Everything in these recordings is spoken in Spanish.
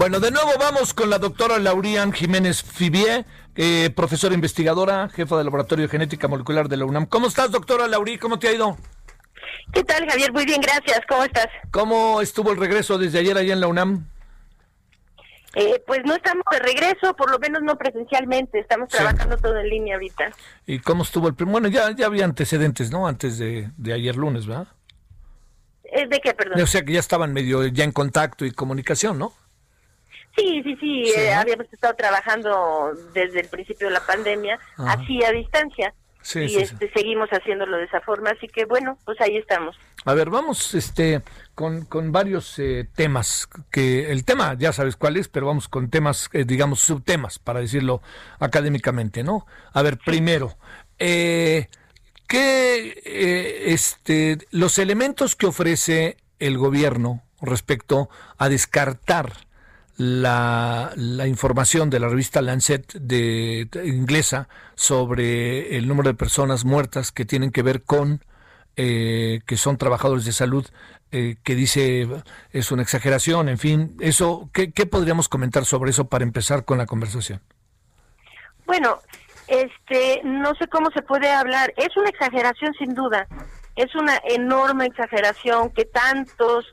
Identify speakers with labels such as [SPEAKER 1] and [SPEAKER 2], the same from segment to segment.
[SPEAKER 1] Bueno, de nuevo vamos con la doctora Laurian Jiménez Fibier, eh, profesora investigadora, jefa del Laboratorio de Genética Molecular de la UNAM. ¿Cómo estás, doctora Laurí? ¿Cómo te ha ido?
[SPEAKER 2] ¿Qué tal, Javier? Muy bien, gracias. ¿Cómo estás?
[SPEAKER 1] ¿Cómo estuvo el regreso desde ayer allá en la UNAM?
[SPEAKER 2] Eh, pues no estamos de regreso, por lo menos no presencialmente, estamos trabajando todo en línea ahorita.
[SPEAKER 1] ¿Y cómo estuvo el primer? Bueno, ya, ya había antecedentes, ¿no? Antes de, de ayer lunes, ¿verdad?
[SPEAKER 2] ¿De qué, perdón?
[SPEAKER 1] O sea que ya estaban medio ya en contacto y comunicación, ¿no?
[SPEAKER 2] Sí, sí, sí,
[SPEAKER 1] Sí,
[SPEAKER 2] eh, habíamos estado trabajando desde el principio de la pandemia,
[SPEAKER 1] Ajá.
[SPEAKER 2] así a distancia.
[SPEAKER 1] Sí,
[SPEAKER 2] y
[SPEAKER 1] sí, sí.
[SPEAKER 2] este, seguimos haciéndolo de esa forma, así que bueno, pues ahí estamos.
[SPEAKER 1] A ver, vamos este con, con varios eh, temas, que el tema ya sabes cuál es, pero vamos con temas, eh, digamos, subtemas, para decirlo académicamente, ¿no? A ver, primero, eh, ¿qué, eh, este, los elementos que ofrece el gobierno respecto a descartar la, la información de la revista Lancet de, inglesa sobre el número de personas muertas que tienen que ver con eh, que son trabajadores de salud, eh, que dice es una exageración, en fin, eso, ¿qué, qué podríamos comentar sobre eso para empezar con la conversación?
[SPEAKER 2] Bueno, este, no sé cómo se puede hablar. Es una exageración sin duda. Es una enorme exageración que tantos,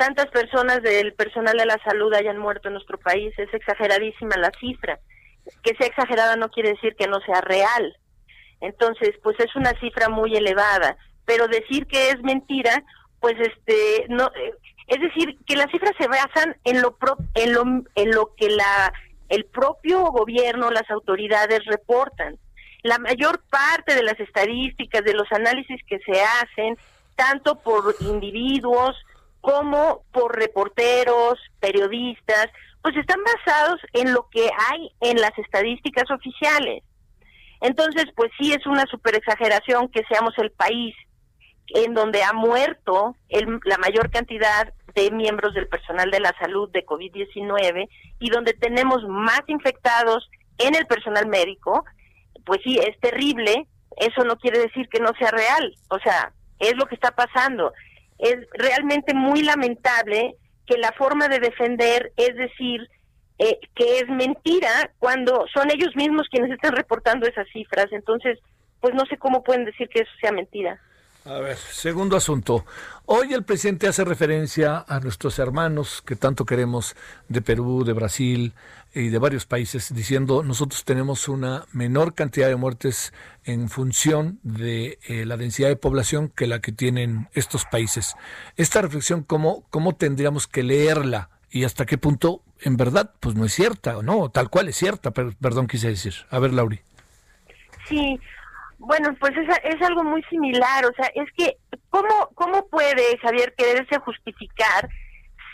[SPEAKER 2] tantas personas del personal de la salud hayan muerto en nuestro país. Es exageradísima la cifra. Que sea exagerada no quiere decir que no sea real. Entonces, pues es una cifra muy elevada. Pero decir que es mentira, pues este, no, eh, es decir, que las cifras se basan en lo, pro- en lo, en lo que la el propio gobierno, las autoridades reportan. La mayor parte de las estadísticas, de los análisis que se hacen, tanto por individuos como por reporteros, periodistas, pues están basados en lo que hay en las estadísticas oficiales. Entonces, pues sí es una super exageración que seamos el país en donde ha muerto el- la mayor cantidad de miembros del personal de la salud de COVID-19 y donde tenemos más infectados en el personal médico, pues sí, es terrible. Eso no quiere decir que no sea real. O sea, es lo que está pasando. Es realmente muy lamentable que la forma de defender es decir eh, que es mentira cuando son ellos mismos quienes están reportando esas cifras. Entonces, pues no sé cómo pueden decir que eso sea mentira.
[SPEAKER 1] A ver, segundo asunto. Hoy el presidente hace referencia a nuestros hermanos que tanto queremos de Perú, de Brasil y de varios países, diciendo nosotros tenemos una menor cantidad de muertes en función de eh, la densidad de población que la que tienen estos países. Esta reflexión, ¿cómo, ¿cómo tendríamos que leerla? Y hasta qué punto, en verdad, pues no es cierta, o no, tal cual es cierta, pero, perdón, quise decir. A ver, Lauri.
[SPEAKER 2] Sí, bueno, pues es, es algo muy similar, o sea, es que, ¿cómo, cómo puede, Javier, quererse justificar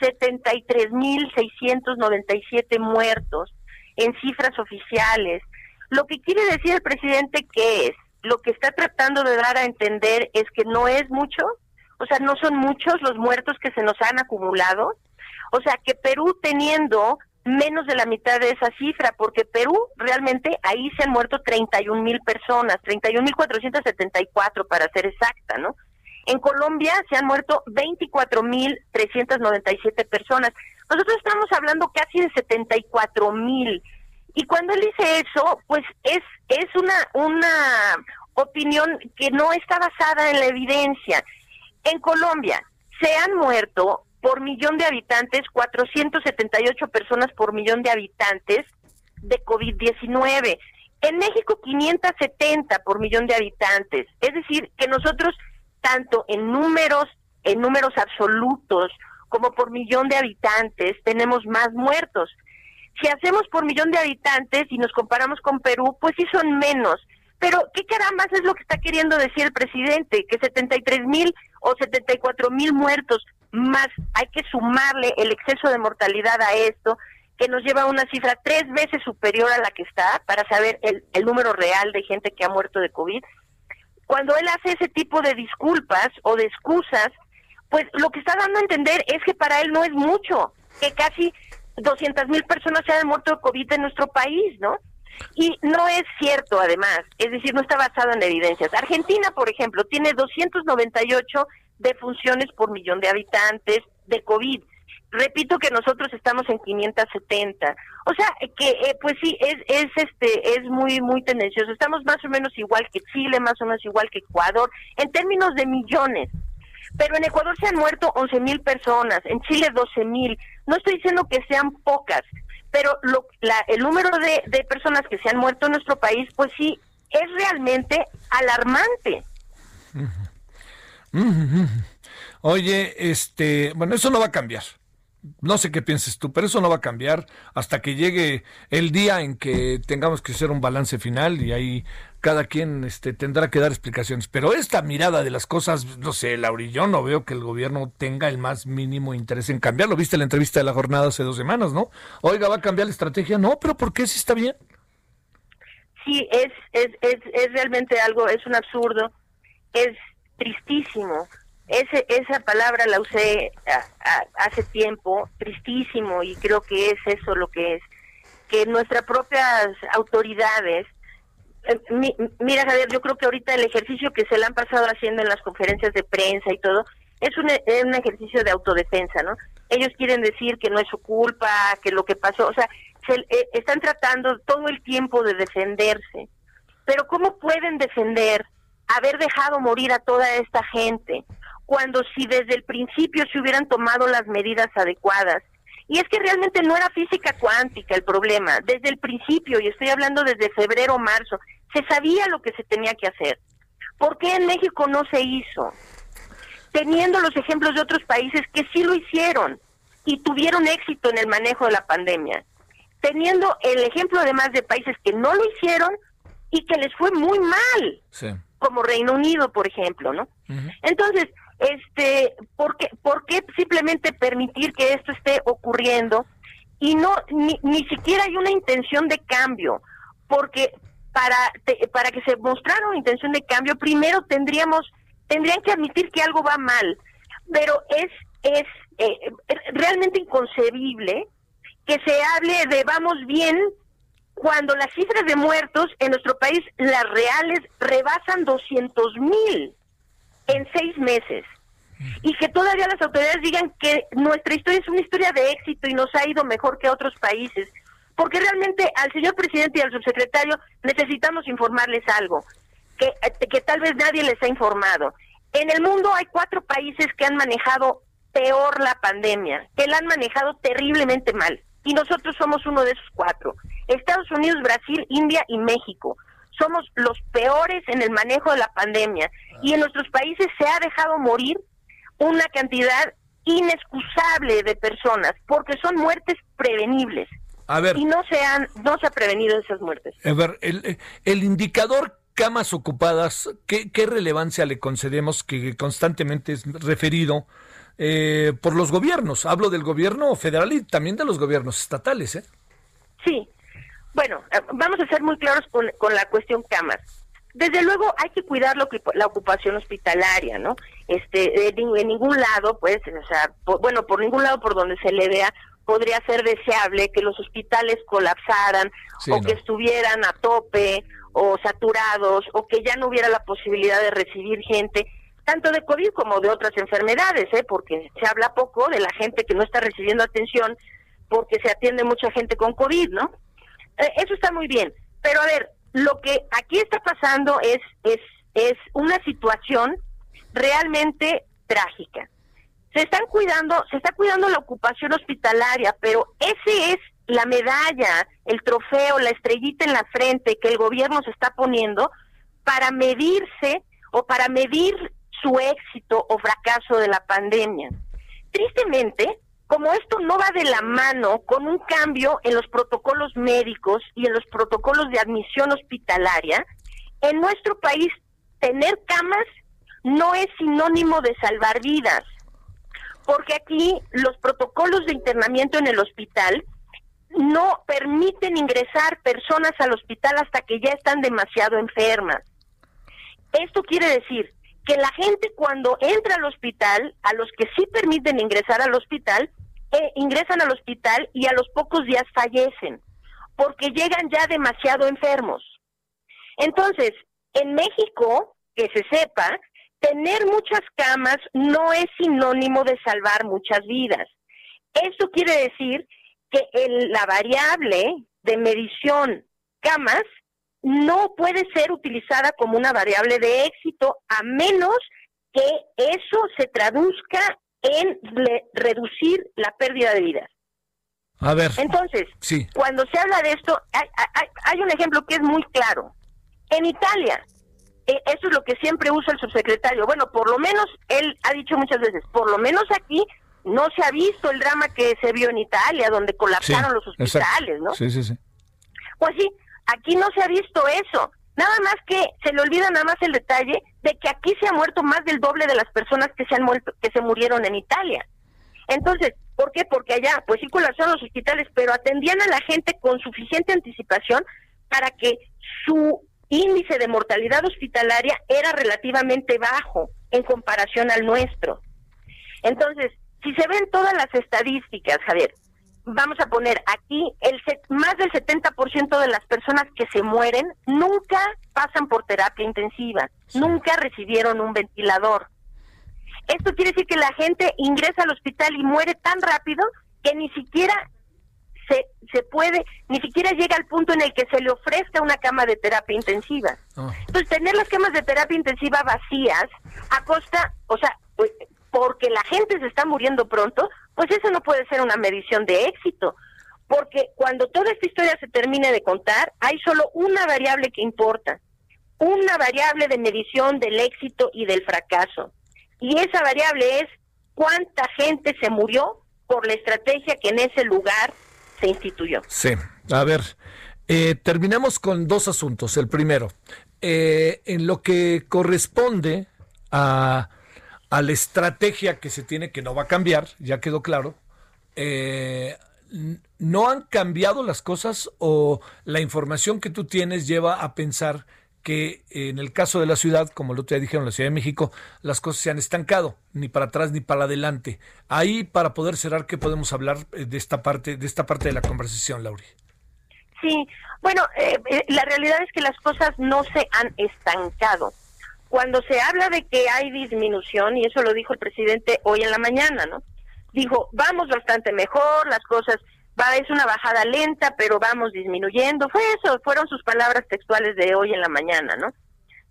[SPEAKER 2] 73.697 muertos en cifras oficiales? Lo que quiere decir el presidente, ¿qué es? Lo que está tratando de dar a entender es que no es mucho, o sea, no son muchos los muertos que se nos han acumulado, o sea, que Perú teniendo menos de la mitad de esa cifra, porque Perú realmente ahí se han muerto 31 mil personas, 31 mil 474 para ser exacta, ¿no? En Colombia se han muerto 24 mil 397 personas. Nosotros estamos hablando casi de 74 mil. Y cuando él dice eso, pues es, es una, una opinión que no está basada en la evidencia. En Colombia se han muerto por millón de habitantes, 478 personas por millón de habitantes de COVID-19. En México, 570 por millón de habitantes. Es decir, que nosotros, tanto en números, en números absolutos, como por millón de habitantes, tenemos más muertos. Si hacemos por millón de habitantes y nos comparamos con Perú, pues sí son menos. Pero, ¿qué carambas es lo que está queriendo decir el presidente? Que 73 mil o 74 mil muertos más hay que sumarle el exceso de mortalidad a esto, que nos lleva a una cifra tres veces superior a la que está para saber el, el número real de gente que ha muerto de COVID. Cuando él hace ese tipo de disculpas o de excusas, pues lo que está dando a entender es que para él no es mucho, que casi 200 mil personas se han muerto de COVID en nuestro país, ¿no? Y no es cierto, además, es decir, no está basado en evidencias. Argentina, por ejemplo, tiene 298 defunciones por millón de habitantes de COVID. Repito que nosotros estamos en 570. O sea, que eh, pues sí es es este es muy muy tendencioso. Estamos más o menos igual que Chile, más o menos igual que Ecuador en términos de millones. Pero en Ecuador se han muerto 11 mil personas, en Chile 12 mil. No estoy diciendo que sean pocas, pero lo, la, el número de, de personas que se han muerto en nuestro país, pues sí, es realmente alarmante.
[SPEAKER 1] Oye, este, bueno, eso no va a cambiar. No sé qué pienses tú, pero eso no va a cambiar hasta que llegue el día en que tengamos que hacer un balance final y ahí cada quien este, tendrá que dar explicaciones. Pero esta mirada de las cosas, no sé, Lauri, yo no veo que el gobierno tenga el más mínimo interés en cambiarlo. Viste la entrevista de la jornada hace dos semanas, ¿no? Oiga, ¿va a cambiar la estrategia? No, pero ¿por qué si está bien?
[SPEAKER 2] Sí, es, es, es, es realmente algo, es un absurdo, es tristísimo ese, esa palabra la usé hace tiempo, tristísimo, y creo que es eso lo que es, que nuestras propias autoridades, eh, mira Javier, yo creo que ahorita el ejercicio que se le han pasado haciendo en las conferencias de prensa y todo, es un, es un ejercicio de autodefensa, ¿no? Ellos quieren decir que no es su culpa, que lo que pasó, o sea, se, eh, están tratando todo el tiempo de defenderse. Pero ¿cómo pueden defender haber dejado morir a toda esta gente? cuando si desde el principio se hubieran tomado las medidas adecuadas. Y es que realmente no era física cuántica el problema. Desde el principio, y estoy hablando desde febrero o marzo, se sabía lo que se tenía que hacer. ¿Por qué en México no se hizo? Teniendo los ejemplos de otros países que sí lo hicieron y tuvieron éxito en el manejo de la pandemia. Teniendo el ejemplo además de países que no lo hicieron y que les fue muy mal. Como Reino Unido, por ejemplo, ¿no? Entonces, este, ¿por qué, ¿por qué simplemente permitir que esto esté ocurriendo? Y no, ni, ni siquiera hay una intención de cambio, porque para, para que se mostrara una intención de cambio, primero tendríamos, tendrían que admitir que algo va mal, pero es, es eh, realmente inconcebible que se hable de vamos bien cuando las cifras de muertos en nuestro país, las reales, rebasan 200 mil en seis meses. Y que todavía las autoridades digan que nuestra historia es una historia de éxito y nos ha ido mejor que otros países. Porque realmente al señor presidente y al subsecretario necesitamos informarles algo, que, que tal vez nadie les ha informado. En el mundo hay cuatro países que han manejado peor la pandemia, que la han manejado terriblemente mal. Y nosotros somos uno de esos cuatro. Estados Unidos, Brasil, India y México somos los peores en el manejo de la pandemia y en nuestros países se ha dejado morir una cantidad inexcusable de personas porque son muertes prevenibles.
[SPEAKER 1] A ver,
[SPEAKER 2] y no se han no se ha prevenido esas muertes.
[SPEAKER 1] A ver, el, el indicador camas ocupadas, ¿qué, ¿qué, relevancia le concedemos que constantemente es referido eh, por los gobiernos? Hablo del gobierno federal y también de los gobiernos estatales, ¿eh?
[SPEAKER 2] Sí, bueno, eh, vamos a ser muy claros con, la cuestión camas. Desde luego hay que cuidar lo que, la ocupación hospitalaria, ¿no? Este, en ningún lado, pues, o sea, bueno, por ningún lado por donde se le vea, podría ser deseable que los hospitales colapsaran o que estuvieran a tope o saturados o que ya no hubiera la posibilidad de recibir gente tanto de COVID como de otras enfermedades, ¿eh? porque se habla poco de la gente que no está recibiendo atención porque se atiende mucha gente con COVID, ¿no? Eh, eso está muy bien, pero a ver, lo que aquí está pasando es, es, es una situación realmente trágica. Se están cuidando, se está cuidando la ocupación hospitalaria, pero ese es la medalla, el trofeo, la estrellita en la frente que el gobierno se está poniendo para medirse o para medir su éxito o fracaso de la pandemia. Tristemente, como esto no va de la mano con un cambio en los protocolos médicos y en los protocolos de admisión hospitalaria, en nuestro país tener camas no es sinónimo de salvar vidas. porque aquí los protocolos de internamiento en el hospital no permiten ingresar personas al hospital hasta que ya están demasiado enfermas. Esto quiere decir que la gente cuando entra al hospital, a los que sí permiten ingresar al hospital, eh, ingresan al hospital y a los pocos días fallecen, porque llegan ya demasiado enfermos. Entonces, en México, que se sepa, tener muchas camas no es sinónimo de salvar muchas vidas. Esto quiere decir que la variable de medición camas no puede ser utilizada como una variable de éxito a menos que eso se traduzca en reducir la pérdida de vidas.
[SPEAKER 1] A ver.
[SPEAKER 2] Entonces, cuando se habla de esto, hay, un ejemplo que es muy claro. En Italia, e, eso es lo que siempre usa el subsecretario. Bueno, por lo menos él ha dicho muchas veces, por lo menos aquí no se ha visto el drama que se vio en Italia, donde colapsaron los hospitales, ¿no?
[SPEAKER 1] Sí, sí, sí.
[SPEAKER 2] Pues sí, aquí no se ha visto eso. Nada más que se le olvida nada más el detalle de que aquí se ha muerto más del doble de las personas que se han muerto, que se murieron en Italia. Entonces, ¿por qué? Porque allá, pues sí colapsaron los hospitales, pero atendían a la gente con suficiente anticipación para que su índice de mortalidad hospitalaria era relativamente bajo en comparación al nuestro. Entonces, si se ven todas las estadísticas, Javier, vamos a poner aquí, el más del 70% de las personas que se mueren nunca pasan por terapia intensiva, nunca recibieron un ventilador. Esto quiere decir que la gente ingresa al hospital y muere tan rápido que ni siquiera se, se puede, ni siquiera llega al punto en el que se le ofrezca una cama de terapia intensiva. Ah. Entonces, tener las camas de terapia intensiva vacías a costa, o sea, pues, porque la gente se está muriendo pronto, pues eso no puede ser una medición de éxito. Porque cuando toda esta historia se termine de contar, hay solo una variable que importa, una variable de medición del éxito y del fracaso. Y esa variable es cuánta gente se murió por la estrategia que en ese lugar se instituyó.
[SPEAKER 1] Sí, a ver, eh, terminamos con dos asuntos. El primero, eh, en lo que corresponde a, a, la estrategia que se tiene, que no va a cambiar, ya quedó claro, eh, ¿no han cambiado las cosas o la información que tú tienes lleva a pensar que en el caso de la ciudad, como lo te dijeron, la Ciudad de México, las cosas se han estancado, ni para atrás ni para adelante. Ahí, para poder cerrar, ¿qué podemos hablar eh, de esta parte, de esta parte de la conversación, Lauri?
[SPEAKER 2] Sí, bueno, eh, eh, la realidad es que las cosas no se han estancado. Cuando se habla de que hay disminución, y eso lo dijo el presidente hoy en la mañana, ¿no? Dijo, vamos bastante mejor, las cosas va es una bajada lenta, pero vamos disminuyendo. Fue eso, fueron sus palabras textuales de hoy en la mañana, ¿no?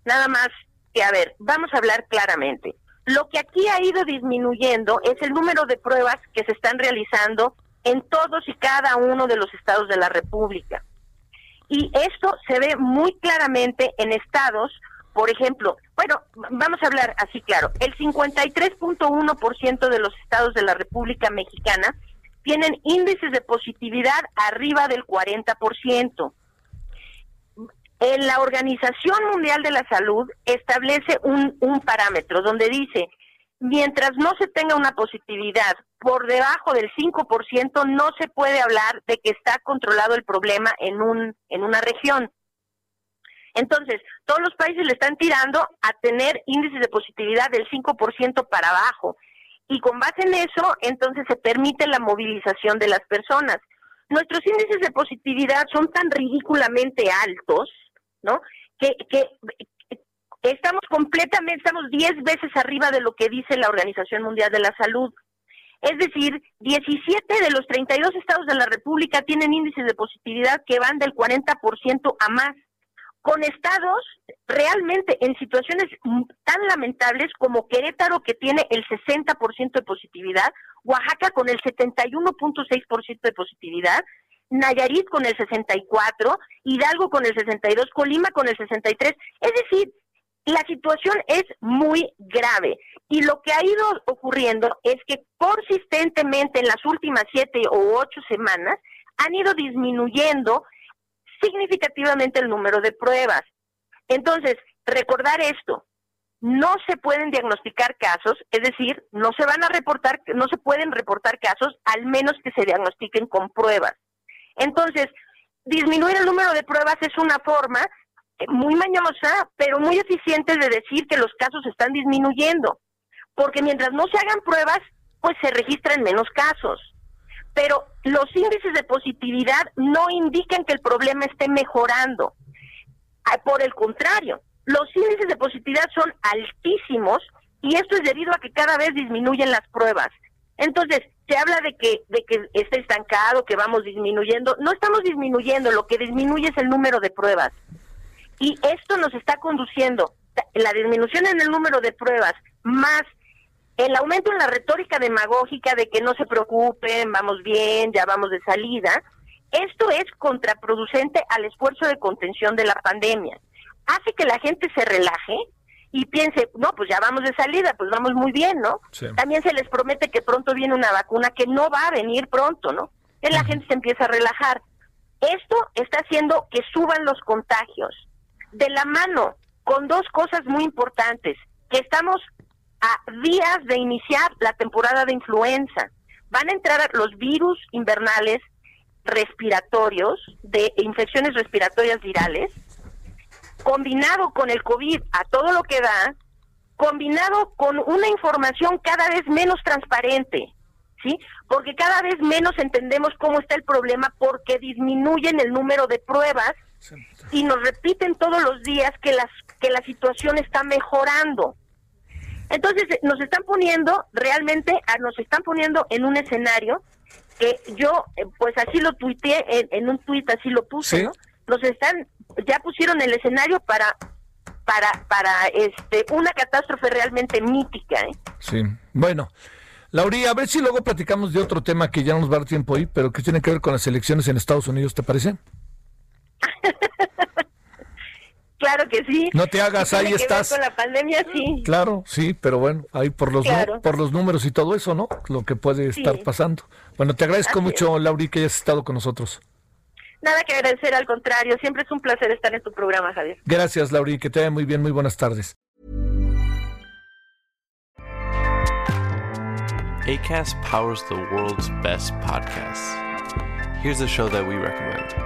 [SPEAKER 2] Nada más que, a ver, vamos a hablar claramente. Lo que aquí ha ido disminuyendo es el número de pruebas que se están realizando en todos y cada uno de los estados de la República. Y esto se ve muy claramente en estados, por ejemplo, bueno, vamos a hablar así claro, el 53.1% de los estados de la República Mexicana tienen índices de positividad arriba del 40%. En la Organización Mundial de la Salud establece un, parámetro donde dice, mientras no se tenga una positividad por debajo del 5%, no se puede hablar de que está controlado el problema en, un, en una región. Entonces, todos los países le están tirando a tener índices de positividad del 5% para abajo y con base en eso, entonces se permite la movilización de las personas. Nuestros índices de positividad son tan ridículamente altos, ¿no? Que, que estamos completamente, estamos 10 veces arriba de lo que dice la Organización Mundial de la Salud. Es decir, 17 de los 32 estados de la República tienen índices de positividad que van del 40% a más con estados realmente en situaciones tan lamentables como Querétaro, que tiene el 60% de positividad, Oaxaca con el 71.6% de positividad, Nayarit con el 64, Hidalgo con el 62, Colima con el 63. Es decir, la situación es muy grave y lo que ha ido ocurriendo es que consistentemente en las últimas siete o ocho semanas han ido disminuyendo significativamente el número de pruebas. Entonces, recordar esto, no se pueden diagnosticar casos, es decir, no se van a reportar, no se pueden reportar casos al menos que se diagnostiquen con pruebas. Entonces, disminuir el número de pruebas es una forma eh, muy mañosa, pero muy eficiente de decir que los casos están disminuyendo, porque mientras no se hagan pruebas, pues se registran menos casos. Pero los índices de positividad no indican que el problema esté mejorando. Ah, por el contrario, los índices de positividad son altísimos y esto es debido a que cada vez disminuyen las pruebas. Entonces, se habla de que de que está estancado, que vamos disminuyendo. No estamos disminuyendo, lo que disminuye es el número de pruebas. Y esto nos está conduciendo, la disminución en el número de pruebas, más el aumento en la retórica demagógica de que no se preocupen, vamos bien, ya vamos de salida, esto es contraproducente al esfuerzo de contención de la pandemia hace que la gente se relaje y piense, no, pues ya vamos de salida, pues vamos muy bien, ¿no? También se les promete que pronto viene una vacuna que no va a venir pronto, ¿no? Y la gente se empieza a relajar. Esto está haciendo que suban los contagios. De la mano con dos cosas muy importantes, que estamos a días de iniciar la temporada de influenza. Van a entrar los virus invernales respiratorios, de infecciones respiratorias virales, combinado con el COVID a todo lo que da, combinado con una información cada vez menos transparente, ¿sí? Porque cada vez menos entendemos cómo está el problema porque disminuyen el número de pruebas y nos repiten todos los días que las que la situación está mejorando. Entonces eh, nos están poniendo realmente, nos están poniendo en un escenario que yo, eh, pues así lo tuiteé en, un tuit, así lo puse, ¿no? Nos están ya pusieron el escenario para para para este una catástrofe realmente mítica. ¿eh?
[SPEAKER 1] Sí, bueno. Lauría, a ver si luego platicamos de otro tema que ya no nos va a dar tiempo ahí, pero que tiene que ver con las elecciones en Estados Unidos, ¿te parece?
[SPEAKER 2] claro que sí.
[SPEAKER 1] No te hagas, ahí estás.
[SPEAKER 2] Con la pandemia, sí.
[SPEAKER 1] Claro, sí, pero bueno, ahí por los por los números y todo eso, ¿no? Lo que puede estar pasando. Bueno, te agradezco mucho, Lauri, que hayas estado con nosotros.
[SPEAKER 2] Nada que agradecer, al contrario. Siempre es un placer estar en tu programa, Javier.
[SPEAKER 1] Gracias, Lauri. Que te vaya muy bien. Muy buenas tardes.
[SPEAKER 3] ACAST powers the world's best podcasts. Here's a show that we recommend.